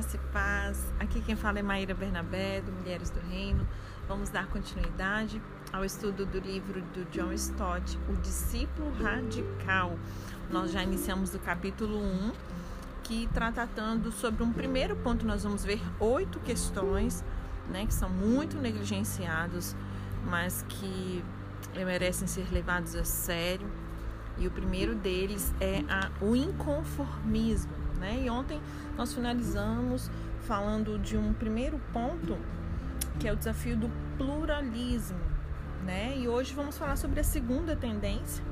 Graça e paz. Aqui quem fala é Maíra Bernabé, do Mulheres do Reino. Vamos dar continuidade ao estudo do livro do John Stott, O Discípulo Radical. Nós já iniciamos o capítulo 1, que está tratando sobre um primeiro ponto. Nós vamos ver oito questões, né, que são muito negligenciados, mas que merecem ser levados a sério. E o primeiro deles é a, o inconformismo. Né? E ontem nós finalizamos falando de um primeiro ponto que é o desafio do pluralismo, né? E hoje vamos falar sobre a segunda tendência.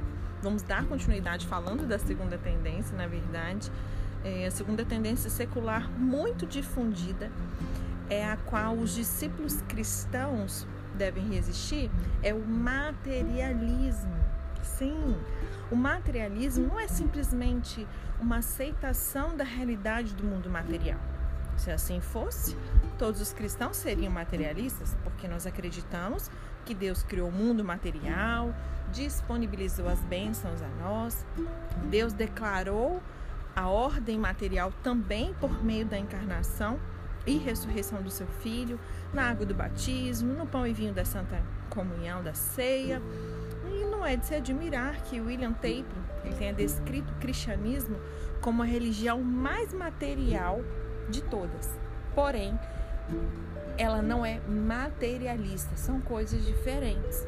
Vamos dar continuidade falando da segunda tendência, na verdade. É a segunda tendência secular muito difundida é a qual os discípulos cristãos devem resistir é o materialismo. Sim, o materialismo não é simplesmente uma aceitação da realidade do mundo material. Se assim fosse, todos os cristãos seriam materialistas, porque nós acreditamos que Deus criou o mundo material, disponibilizou as bênçãos a nós, Deus declarou a ordem material também por meio da encarnação e ressurreição do seu filho, na água do batismo, no pão e vinho da Santa Comunhão da ceia não é de se admirar que William Taylor tenha descrito o cristianismo como a religião mais material de todas. Porém, ela não é materialista, são coisas diferentes.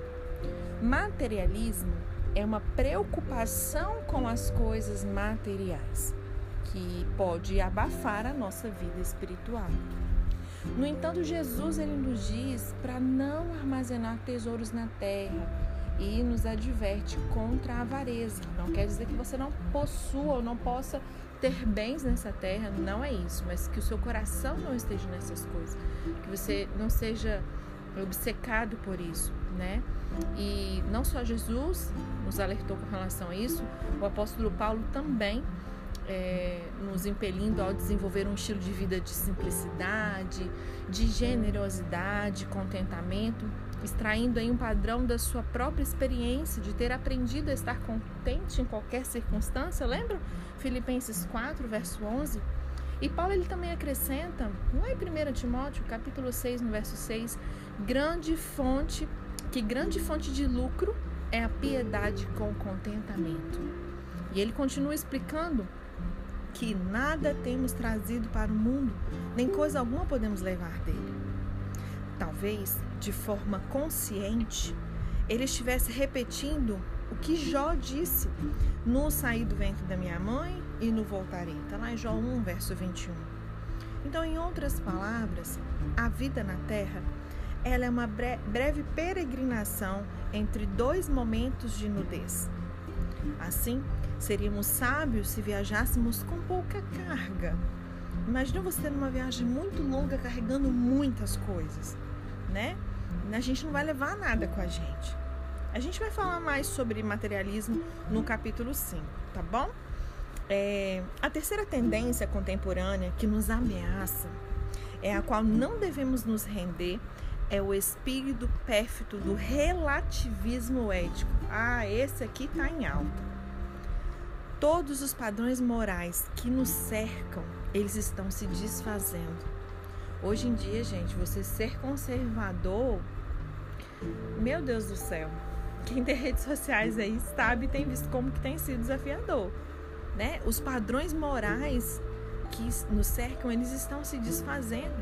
Materialismo é uma preocupação com as coisas materiais, que pode abafar a nossa vida espiritual. No entanto, Jesus ele nos diz para não armazenar tesouros na terra, e nos adverte contra a avareza. Não quer dizer que você não possua ou não possa ter bens nessa terra, não é isso, mas que o seu coração não esteja nessas coisas, que você não seja obcecado por isso, né? E não só Jesus nos alertou com relação a isso, o apóstolo Paulo também é, nos impelindo ao desenvolver um estilo de vida de simplicidade, de generosidade, contentamento, extraindo aí um padrão da sua própria experiência de ter aprendido a estar contente em qualquer circunstância. Lembra? Filipenses 4, verso 11. E Paulo ele também acrescenta, lá em 1 Timóteo, capítulo 6, no verso 6, grande fonte, que grande fonte de lucro é a piedade com contentamento. E ele continua explicando que nada temos trazido para o mundo, nem coisa alguma podemos levar dele. Talvez, de forma consciente, ele estivesse repetindo o que Jó disse no sair do ventre da minha mãe e no voltarei. Está lá em Jó 1, verso 21. Então, em outras palavras, a vida na terra ela é uma breve peregrinação entre dois momentos de nudez. Assim, seríamos sábios se viajássemos com pouca carga. Imagina você numa viagem muito longa carregando muitas coisas né? A gente não vai levar nada com a gente. A gente vai falar mais sobre materialismo no capítulo 5, tá bom? É, a terceira tendência contemporânea que nos ameaça, é a qual não devemos nos render, é o espírito pérfido do relativismo ético. Ah, esse aqui está em alta. Todos os padrões morais que nos cercam, eles estão se desfazendo. Hoje em dia, gente, você ser conservador, meu Deus do céu. Quem tem redes sociais aí sabe tem visto como que tem sido desafiador, né? Os padrões morais que nos cercam, eles estão se desfazendo.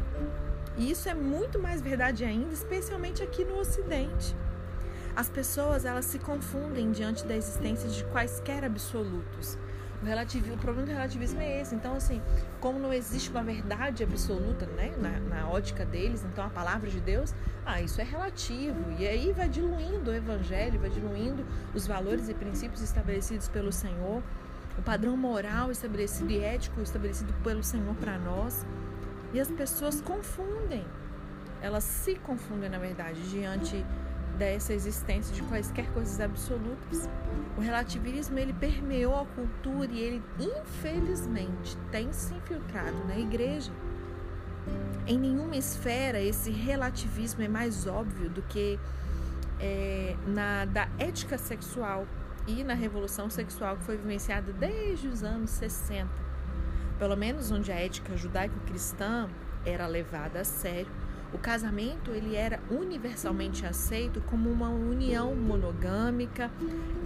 E isso é muito mais verdade ainda, especialmente aqui no ocidente. As pessoas, elas se confundem diante da existência de quaisquer absolutos. O, relativismo, o problema do relativismo é esse. Então, assim, como não existe uma verdade absoluta, né, na, na ótica deles, então a palavra de Deus, ah, isso é relativo. E aí vai diluindo o evangelho, vai diluindo os valores e princípios estabelecidos pelo Senhor, o padrão moral estabelecido e ético estabelecido pelo Senhor para nós. E as pessoas confundem. Elas se confundem, na verdade, diante dessa existência de quaisquer coisas absolutas. O relativismo ele permeou a cultura e ele infelizmente tem se infiltrado na igreja. Em nenhuma esfera esse relativismo é mais óbvio do que é, na da ética sexual e na revolução sexual que foi vivenciada desde os anos 60. pelo menos onde a ética judaico-cristã era levada a sério, o casamento ele era universalmente aceito como uma união monogâmica,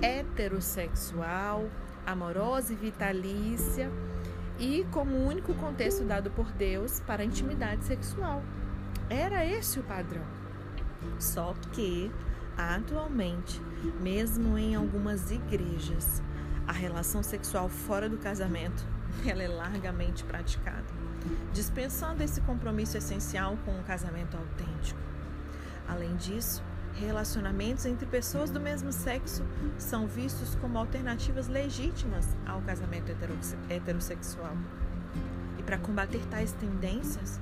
heterossexual, amorosa e vitalícia e como o único contexto dado por Deus para a intimidade sexual. Era esse o padrão. Só que, atualmente, mesmo em algumas igrejas, a relação sexual fora do casamento ela é largamente praticada, dispensando esse compromisso essencial com um casamento autêntico. Além disso, relacionamentos entre pessoas do mesmo sexo são vistos como alternativas legítimas ao casamento heterossexual. E para combater tais tendências,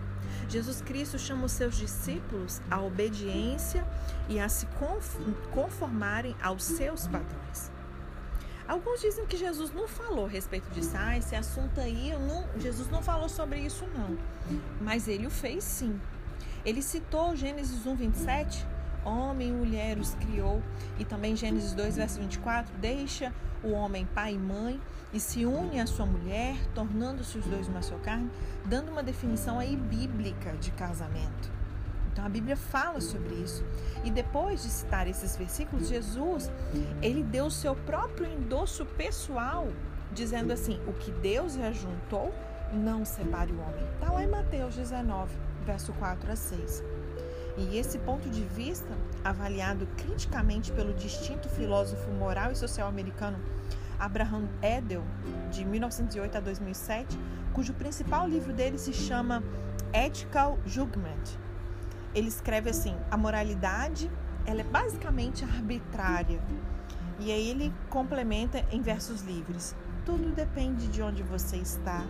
Jesus Cristo chama os seus discípulos à obediência e a se conformarem aos seus padrões. Alguns dizem que Jesus não falou a respeito disso. Ah, esse assunto aí, não, Jesus não falou sobre isso, não. Mas ele o fez sim. Ele citou Gênesis 1, 27 homem e mulher os criou. E também Gênesis 2, verso 24, deixa o homem pai e mãe e se une à sua mulher, tornando-se os dois uma só carne, dando uma definição aí bíblica de casamento. Então a Bíblia fala sobre isso. E depois de citar esses versículos, Jesus, ele deu o seu próprio endosso pessoal, dizendo assim: "O que Deus ajuntou, não separe o homem". Está lá em Mateus 19, verso 4 a 6. E esse ponto de vista, avaliado criticamente pelo distinto filósofo moral e social americano Abraham Edel, de 1908 a 2007, cujo principal livro dele se chama Ethical Judgment. Ele escreve assim: a moralidade ela é basicamente arbitrária. E aí ele complementa em versos livres: tudo depende de onde você está,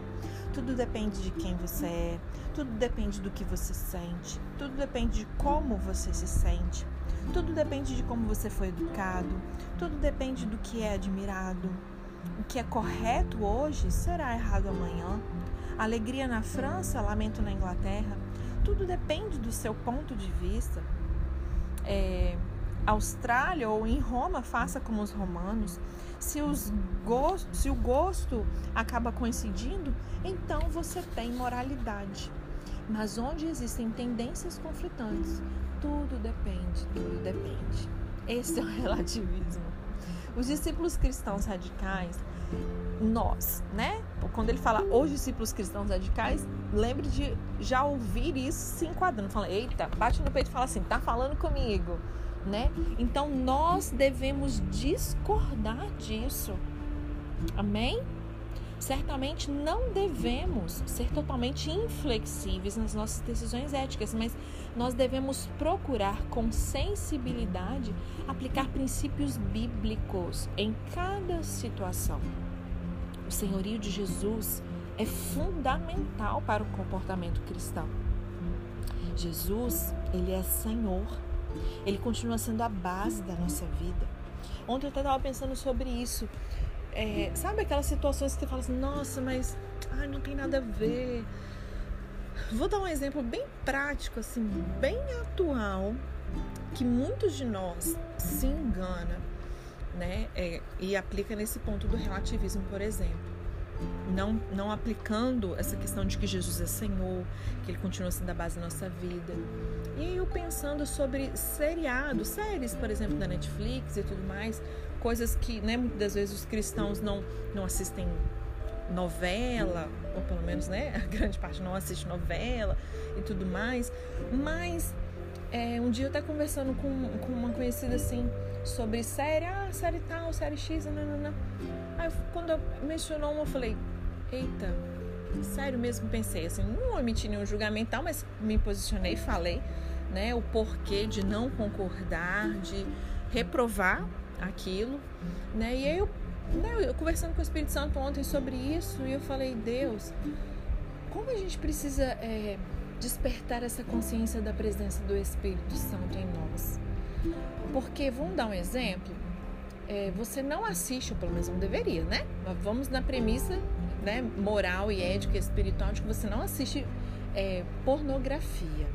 tudo depende de quem você é, tudo depende do que você sente, tudo depende de como você se sente, tudo depende de como você foi educado, tudo depende do que é admirado. O que é correto hoje será errado amanhã. Alegria na França, lamento na Inglaterra. Tudo depende do seu ponto de vista. É, Austrália ou em Roma, faça como os romanos. Se, os gosto, se o gosto acaba coincidindo, então você tem moralidade. Mas onde existem tendências conflitantes, tudo depende, tudo depende. Esse é o relativismo. Os discípulos cristãos radicais, nós, né? Quando ele fala os discípulos cristãos radicais, lembre de já ouvir isso se enquadrando. Fala, eita, bate no peito e fala assim, tá falando comigo né? Então nós devemos discordar disso. Amém? Certamente não devemos ser totalmente inflexíveis nas nossas decisões éticas, mas nós devemos procurar com sensibilidade aplicar princípios bíblicos em cada situação. O senhorio de Jesus é fundamental para o comportamento cristão. Jesus, ele é Senhor ele continua sendo a base da nossa vida. Ontem eu estava pensando sobre isso. É, sabe aquelas situações que você fala assim, nossa, mas ai, não tem nada a ver. Vou dar um exemplo bem prático, assim, bem atual, que muitos de nós se engana, né? É, e aplica nesse ponto do relativismo, por exemplo não, não aplicando essa questão de que Jesus é Senhor, que Ele continua sendo a base da nossa vida. E eu pensando sobre seriados, séries, por exemplo, da Netflix e tudo mais, coisas que né, muitas vezes os cristãos não, não assistem novela, ou pelo menos né, a grande parte não assiste novela e tudo mais, mas é, um dia eu estava conversando com, com uma conhecida assim sobre série, ah, série tal, série X, não. Aí quando mencionou uma, eu falei, eita, sério mesmo pensei assim, não emiti nenhum julgamento tal, mas me posicionei, falei, né, o porquê de não concordar, de reprovar aquilo, né? E aí eu, né, eu conversando com o Espírito Santo ontem sobre isso, e eu falei, Deus, como a gente precisa é, despertar essa consciência da presença do Espírito Santo em nós? Porque, vamos dar um exemplo, é, você não assiste, ou pelo menos não deveria, né? Mas vamos na premissa né, moral e ética e espiritual de que você não assiste é, pornografia.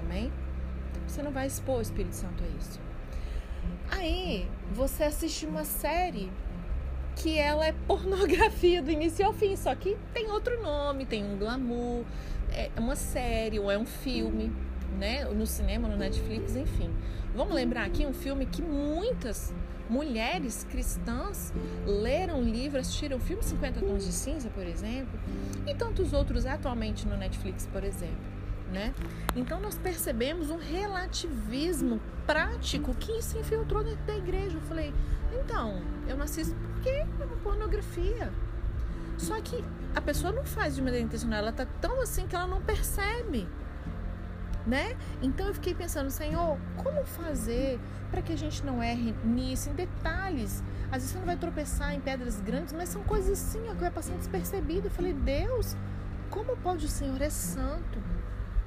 Amém? Você não vai expor o Espírito Santo a isso. Aí, você assiste uma série que ela é pornografia do início ao fim, só que tem outro nome, tem um glamour, é uma série ou é um filme, né? No cinema, no Netflix, enfim. Vamos lembrar aqui um filme que muitas mulheres cristãs leram livros, assistiram o filme 50 Tons de Cinza, por exemplo, e tantos outros atualmente no Netflix, por exemplo. Né? Então nós percebemos um relativismo prático que se infiltrou dentro da igreja. Eu falei, então, eu não assisto porque é uma pornografia. Só que a pessoa não faz de maneira intencional, ela tá tão assim que ela não percebe. Né? Então eu fiquei pensando, Senhor, como fazer para que a gente não erre nisso, em detalhes? Às vezes você não vai tropeçar em pedras grandes, mas são coisas assim, ó, que vai passando despercebido. Eu falei, Deus, como pode o Senhor é santo?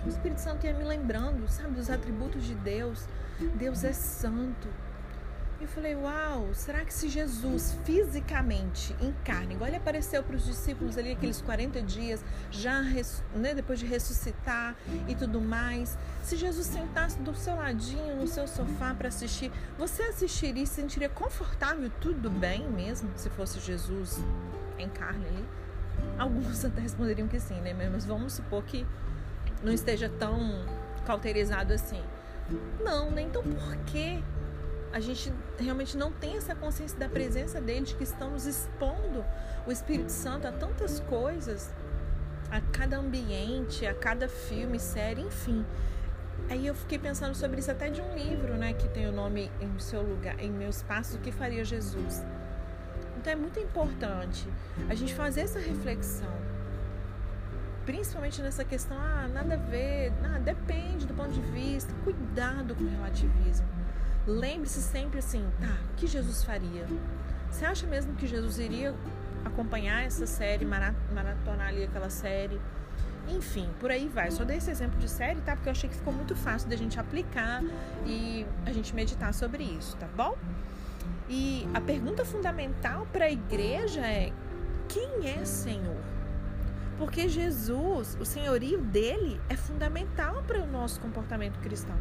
O Espírito Santo ia me lembrando, sabe, dos atributos de Deus. Deus é santo. E eu falei, uau, será que se Jesus fisicamente, em carne, igual ele apareceu para os discípulos ali aqueles 40 dias, já né, depois de ressuscitar e tudo mais, se Jesus sentasse do seu ladinho no seu sofá para assistir, você assistiria e se sentiria confortável, tudo bem mesmo, se fosse Jesus em carne ali? Alguns até responderiam que sim, né? Mas vamos supor que não esteja tão cauterizado assim. Não, né? Então por que a gente realmente não tem essa consciência da presença dele, de que estamos expondo o Espírito Santo a tantas coisas, a cada ambiente, a cada filme, série, enfim. Aí eu fiquei pensando sobre isso até de um livro, né, que tem o nome em seu lugar, em meu espaço, o que faria Jesus. Então é muito importante a gente fazer essa reflexão. Principalmente nessa questão, ah, nada a ver, ah, depende do ponto de vista, cuidado com o relativismo Lembre-se sempre assim, tá, o que Jesus faria? Você acha mesmo que Jesus iria acompanhar essa série, maratonar ali aquela série? Enfim, por aí vai. Só dei esse exemplo de série, tá? Porque eu achei que ficou muito fácil da gente aplicar e a gente meditar sobre isso, tá bom? E a pergunta fundamental para a igreja é: quem é Senhor? Porque Jesus, o senhorio dele, é fundamental para o nosso comportamento cristão.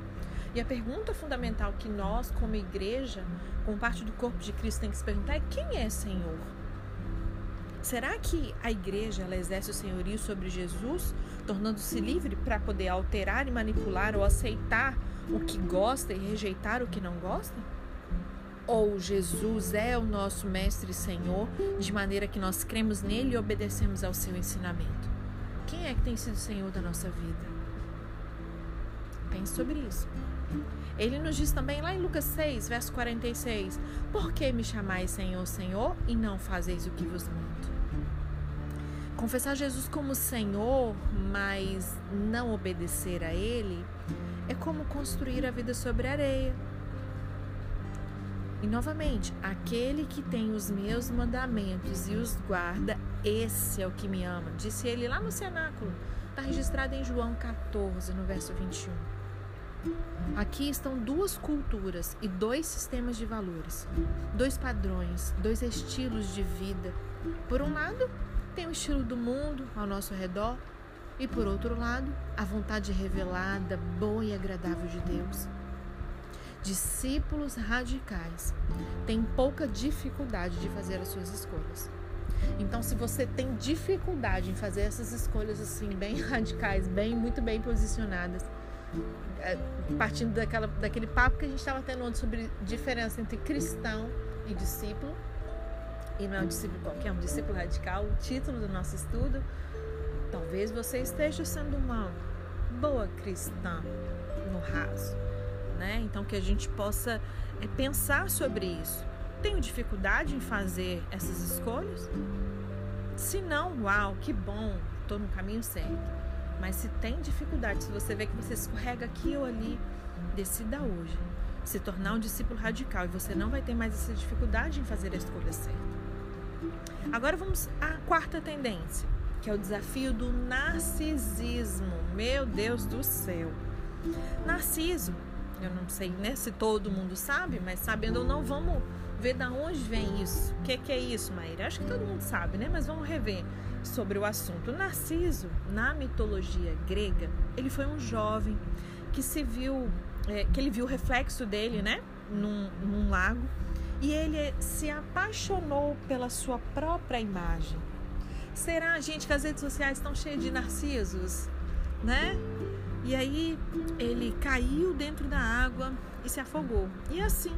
E a pergunta fundamental que nós, como igreja, como parte do corpo de Cristo, tem que se perguntar é: quem é Senhor? Será que a igreja ela exerce o senhorio sobre Jesus, tornando-se livre para poder alterar e manipular ou aceitar o que gosta e rejeitar o que não gosta? Ou Jesus é o nosso mestre e Senhor, de maneira que nós cremos nele e obedecemos ao seu ensinamento? Quem é que tem sido Senhor da nossa vida? Pense sobre isso. Ele nos diz também lá em Lucas 6, verso 46: Por que me chamais Senhor, Senhor, e não fazeis o que vos mando? Confessar Jesus como Senhor, mas não obedecer a Ele, é como construir a vida sobre areia. E novamente, aquele que tem os meus mandamentos e os guarda, esse é o que me ama. Disse ele lá no cenáculo. Está registrado em João 14, no verso 21. Aqui estão duas culturas e dois sistemas de valores, dois padrões, dois estilos de vida. Por um lado, tem o estilo do mundo ao nosso redor, e por outro lado, a vontade revelada, boa e agradável de Deus. Discípulos radicais têm pouca dificuldade de fazer as suas escolhas. Então, se você tem dificuldade em fazer essas escolhas assim bem radicais, bem muito bem posicionadas, é, partindo daquela, daquele papo que a gente estava tendo ontem sobre diferença entre cristão e discípulo, e não é um discípulo qualquer, é um discípulo radical, o título do nosso estudo, talvez você esteja sendo uma boa cristã no raso, né? Então que a gente possa é, pensar sobre isso. Tenho dificuldade em fazer essas escolhas? Se não, uau, que bom, estou no caminho certo. Mas se tem dificuldade, se você vê que você escorrega aqui ou ali, decida hoje se tornar um discípulo radical e você não vai ter mais essa dificuldade em fazer a escolha certa. Agora vamos à quarta tendência, que é o desafio do narcisismo. Meu Deus do céu. Narciso, eu não sei né, se todo mundo sabe, mas sabendo ou não, vamos ver da onde vem isso. O que, que é isso, Maíra? Acho que todo mundo sabe, né? Mas vamos rever sobre o assunto. Narciso, na mitologia grega, ele foi um jovem que se viu, é, que ele viu o reflexo dele, né, num, num lago, e ele se apaixonou pela sua própria imagem. Será, gente, que as redes sociais estão cheias de narcisos, né? E aí ele caiu dentro da água e se afogou. E assim,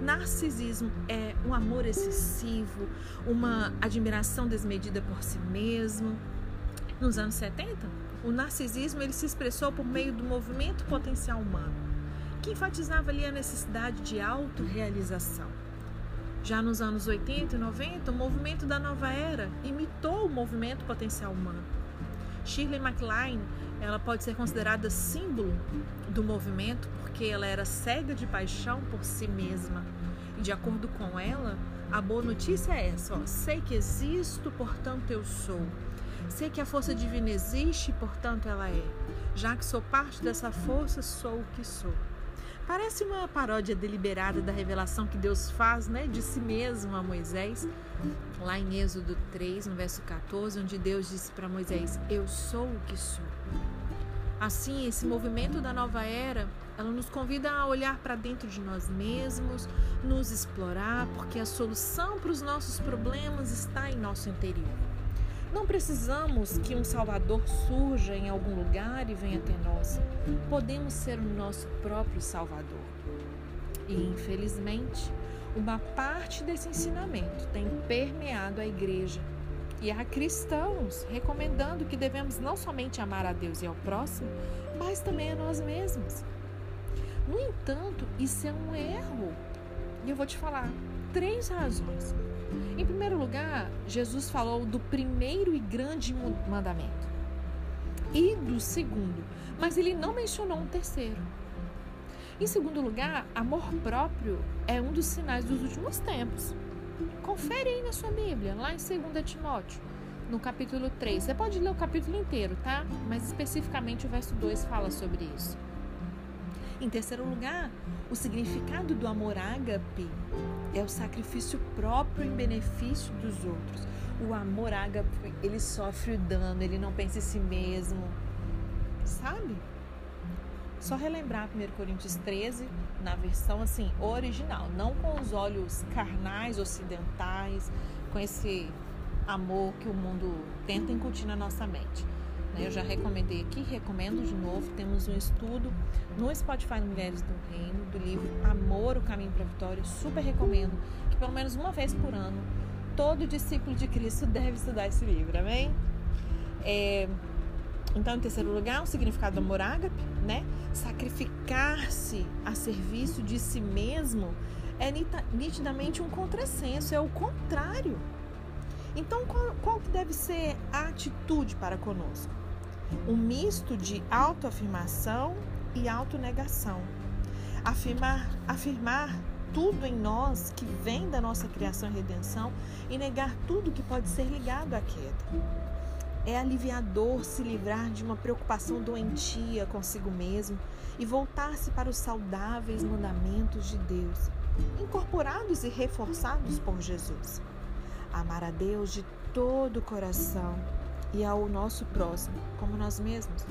narcisismo é um amor excessivo, uma admiração desmedida por si mesmo. Nos anos 70, o narcisismo ele se expressou por meio do movimento potencial humano, que enfatizava ali a necessidade de autorrealização. Já nos anos 80 e 90, o movimento da nova era imitou o movimento potencial humano. Shirley MacLaine, ela pode ser considerada símbolo do movimento porque ela era cega de paixão por si mesma. E de acordo com ela, a boa notícia é essa: ó, sei que existo, portanto eu sou. Sei que a força divina existe, portanto ela é. Já que sou parte dessa força, sou o que sou. Parece uma paródia deliberada da revelação que Deus faz né, de si mesmo a Moisés, lá em Êxodo 3, no verso 14, onde Deus disse para Moisés: Eu sou o que sou. Assim, esse movimento da nova era, ela nos convida a olhar para dentro de nós mesmos, nos explorar, porque a solução para os nossos problemas está em nosso interior. Não precisamos que um Salvador surja em algum lugar e venha até nós. Podemos ser o nosso próprio Salvador. E, infelizmente, uma parte desse ensinamento tem permeado a igreja. E há cristãos recomendando que devemos não somente amar a Deus e ao próximo, mas também a nós mesmos. No entanto, isso é um erro. E eu vou te falar três razões. Em primeiro lugar, Jesus falou do primeiro e grande mandamento e do segundo, mas ele não mencionou um terceiro. Em segundo lugar, amor próprio é um dos sinais dos últimos tempos. Confere aí na sua Bíblia, lá em 2 Timóteo, no capítulo 3. Você pode ler o capítulo inteiro, tá? Mas especificamente o verso 2 fala sobre isso. Em terceiro lugar, o significado do amor ágape é o sacrifício próprio em benefício dos outros. O amor ágape, ele sofre o dano, ele não pensa em si mesmo. Sabe? Só relembrar 1 Coríntios 13 na versão assim original, não com os olhos carnais, ocidentais, com esse amor que o mundo tenta incutir na nossa mente. Né? Eu já recomendei aqui, recomendo de novo. Temos um estudo no Spotify Mulheres do Reino, do livro Amor, o Caminho para a Vitória. Super recomendo que pelo menos uma vez por ano todo discípulo de Cristo deve estudar esse livro, amém? É, então, em terceiro lugar, o significado do amor ágape, né? Sacrificar-se a serviço de si mesmo é nitidamente um contrassenso, é o contrário. Então, qual, qual que deve ser a atitude para conosco? Um misto de autoafirmação e autonegação. Afirmar, afirmar tudo em nós que vem da nossa criação e redenção e negar tudo que pode ser ligado à queda. É aliviador se livrar de uma preocupação doentia consigo mesmo e voltar-se para os saudáveis mandamentos de Deus, incorporados e reforçados por Jesus. Amar a Deus de todo o coração e ao nosso próximo, como nós mesmos.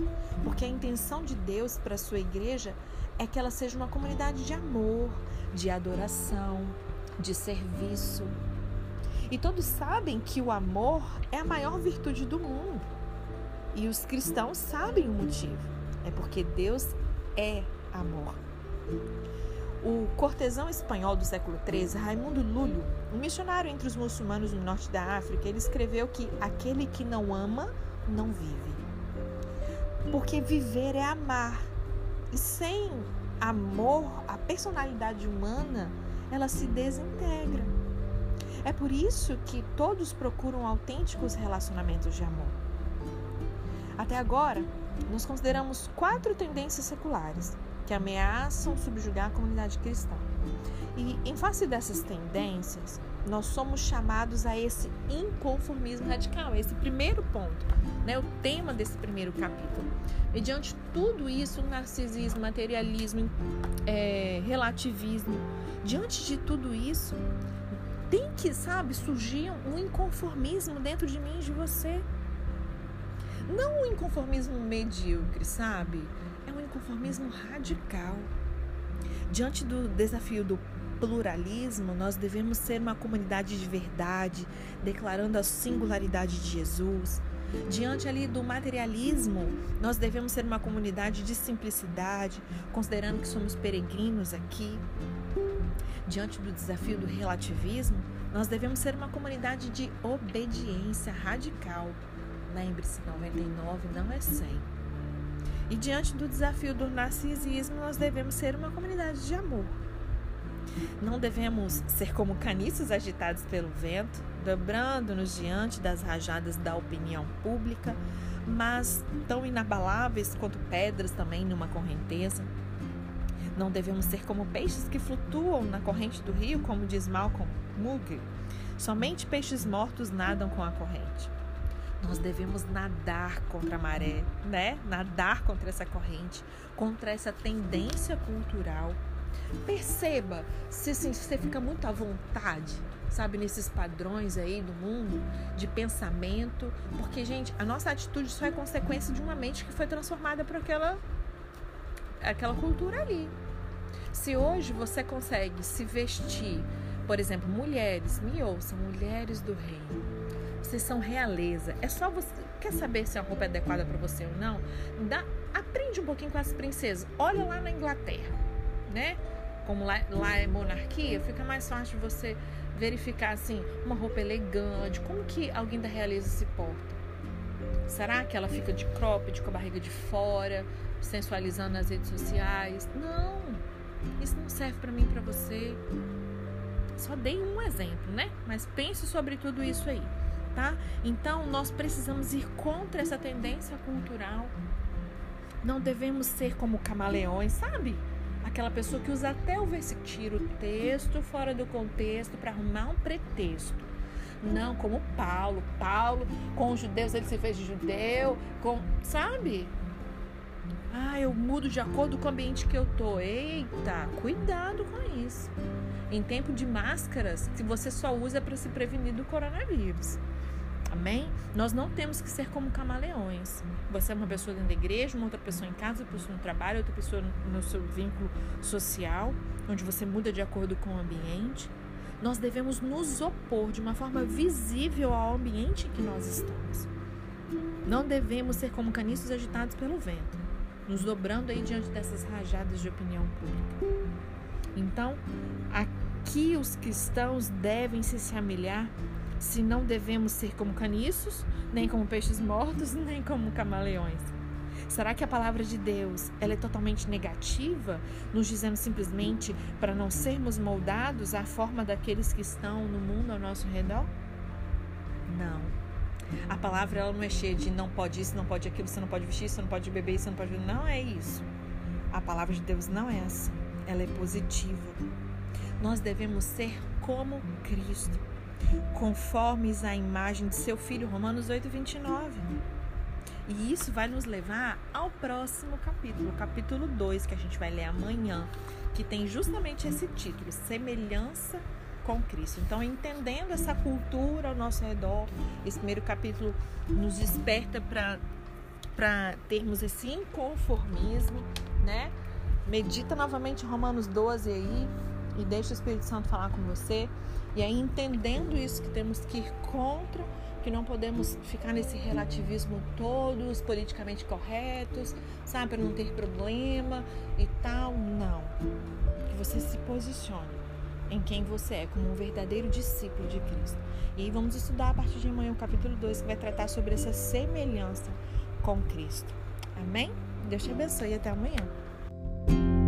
Porque a intenção de Deus para a sua igreja é que ela seja uma comunidade de amor, de adoração, de serviço. E todos sabem que o amor é a maior virtude do mundo. E os cristãos sabem o motivo. É porque Deus é amor. O cortesão espanhol do século XIII, Raimundo Lúlio, um missionário entre os muçulmanos no norte da África, ele escreveu que aquele que não ama, não vive. Porque viver é amar. E sem amor, a personalidade humana, ela se desintegra. É por isso que todos procuram autênticos relacionamentos de amor. Até agora, nós consideramos quatro tendências seculares que ameaçam subjugar a comunidade cristã. E em face dessas tendências, nós somos chamados a esse inconformismo radical, esse primeiro ponto, né, o tema desse primeiro capítulo. Mediante tudo isso, narcisismo, materialismo, é, relativismo, diante de tudo isso, tem que, sabe, surgir um inconformismo dentro de mim e de você. Não um inconformismo medíocre, sabe? Inconformismo radical. Diante do desafio do pluralismo, nós devemos ser uma comunidade de verdade, declarando a singularidade de Jesus. Diante ali do materialismo, nós devemos ser uma comunidade de simplicidade, considerando que somos peregrinos aqui. Diante do desafio do relativismo, nós devemos ser uma comunidade de obediência radical. Lembre-se, 99 não é 100. E diante do desafio do narcisismo, nós devemos ser uma comunidade de amor. Não devemos ser como caniços agitados pelo vento, dobrando-nos diante das rajadas da opinião pública, mas tão inabaláveis quanto pedras também numa correnteza. Não devemos ser como peixes que flutuam na corrente do rio, como diz Malcolm Mugger. Somente peixes mortos nadam com a corrente. Nós devemos nadar contra a maré, né? Nadar contra essa corrente, contra essa tendência cultural Perceba se assim, você fica muito à vontade, sabe, nesses padrões aí do mundo de pensamento, porque gente, a nossa atitude só é consequência de uma mente que foi transformada por aquela aquela cultura ali. Se hoje você consegue se vestir, por exemplo, mulheres, me ouçam, mulheres do reino, vocês são realeza. É só você quer saber se a roupa é adequada para você ou não? Dá, aprende um pouquinho com as princesas. Olha lá na Inglaterra, né? como lá, lá é monarquia, fica mais fácil você verificar assim uma roupa elegante, como que alguém da realeza se porta. Será que ela fica de cropped, com a barriga de fora, sensualizando nas redes sociais? Não, isso não serve para mim, para você. Só dei um exemplo, né? Mas pense sobre tudo isso aí, tá? Então nós precisamos ir contra essa tendência cultural. Não devemos ser como camaleões, sabe? aquela pessoa que usa até o versículo, tira o texto fora do contexto para arrumar um pretexto. Não, como Paulo. Paulo, com os judeus, ele se fez de judeu, com, sabe? Ah, eu mudo de acordo com o ambiente que eu tô. Eita, cuidado com isso. Em tempo de máscaras, que você só usa para se prevenir do coronavírus. Amém? Nós não temos que ser como camaleões. Você é uma pessoa dentro da igreja, uma outra pessoa em casa, outra pessoa no trabalho, outra pessoa no seu vínculo social, onde você muda de acordo com o ambiente. Nós devemos nos opor de uma forma visível ao ambiente em que nós estamos. Não devemos ser como caniços agitados pelo vento, nos dobrando aí diante dessas rajadas de opinião pública. Então, aqui os cristãos devem se semelhar se não devemos ser como caniços, nem como peixes mortos, nem como camaleões? Será que a palavra de Deus ela é totalmente negativa, nos dizendo simplesmente para não sermos moldados à forma daqueles que estão no mundo ao nosso redor? Não. A palavra ela não é cheia de não pode isso, não pode aquilo, você não pode vestir, você não pode beber você não pode. Não é isso. A palavra de Deus não é assim. Ela é positiva. Nós devemos ser como Cristo conformes à imagem de seu filho, Romanos 8, 29. E isso vai nos levar ao próximo capítulo, capítulo 2, que a gente vai ler amanhã, que tem justamente esse título: Semelhança com Cristo. Então, entendendo essa cultura ao nosso redor, esse primeiro capítulo nos desperta para termos esse inconformismo, né? Medita novamente Romanos 12 aí e deixa o Espírito Santo falar com você. E aí, entendendo isso, que temos que ir contra, que não podemos ficar nesse relativismo todos politicamente corretos, sabe, para não ter problema e tal. Não. Que você se posicione em quem você é, como um verdadeiro discípulo de Cristo. E aí vamos estudar a partir de amanhã o capítulo 2, que vai tratar sobre essa semelhança com Cristo. Amém? Deus te abençoe e até amanhã. you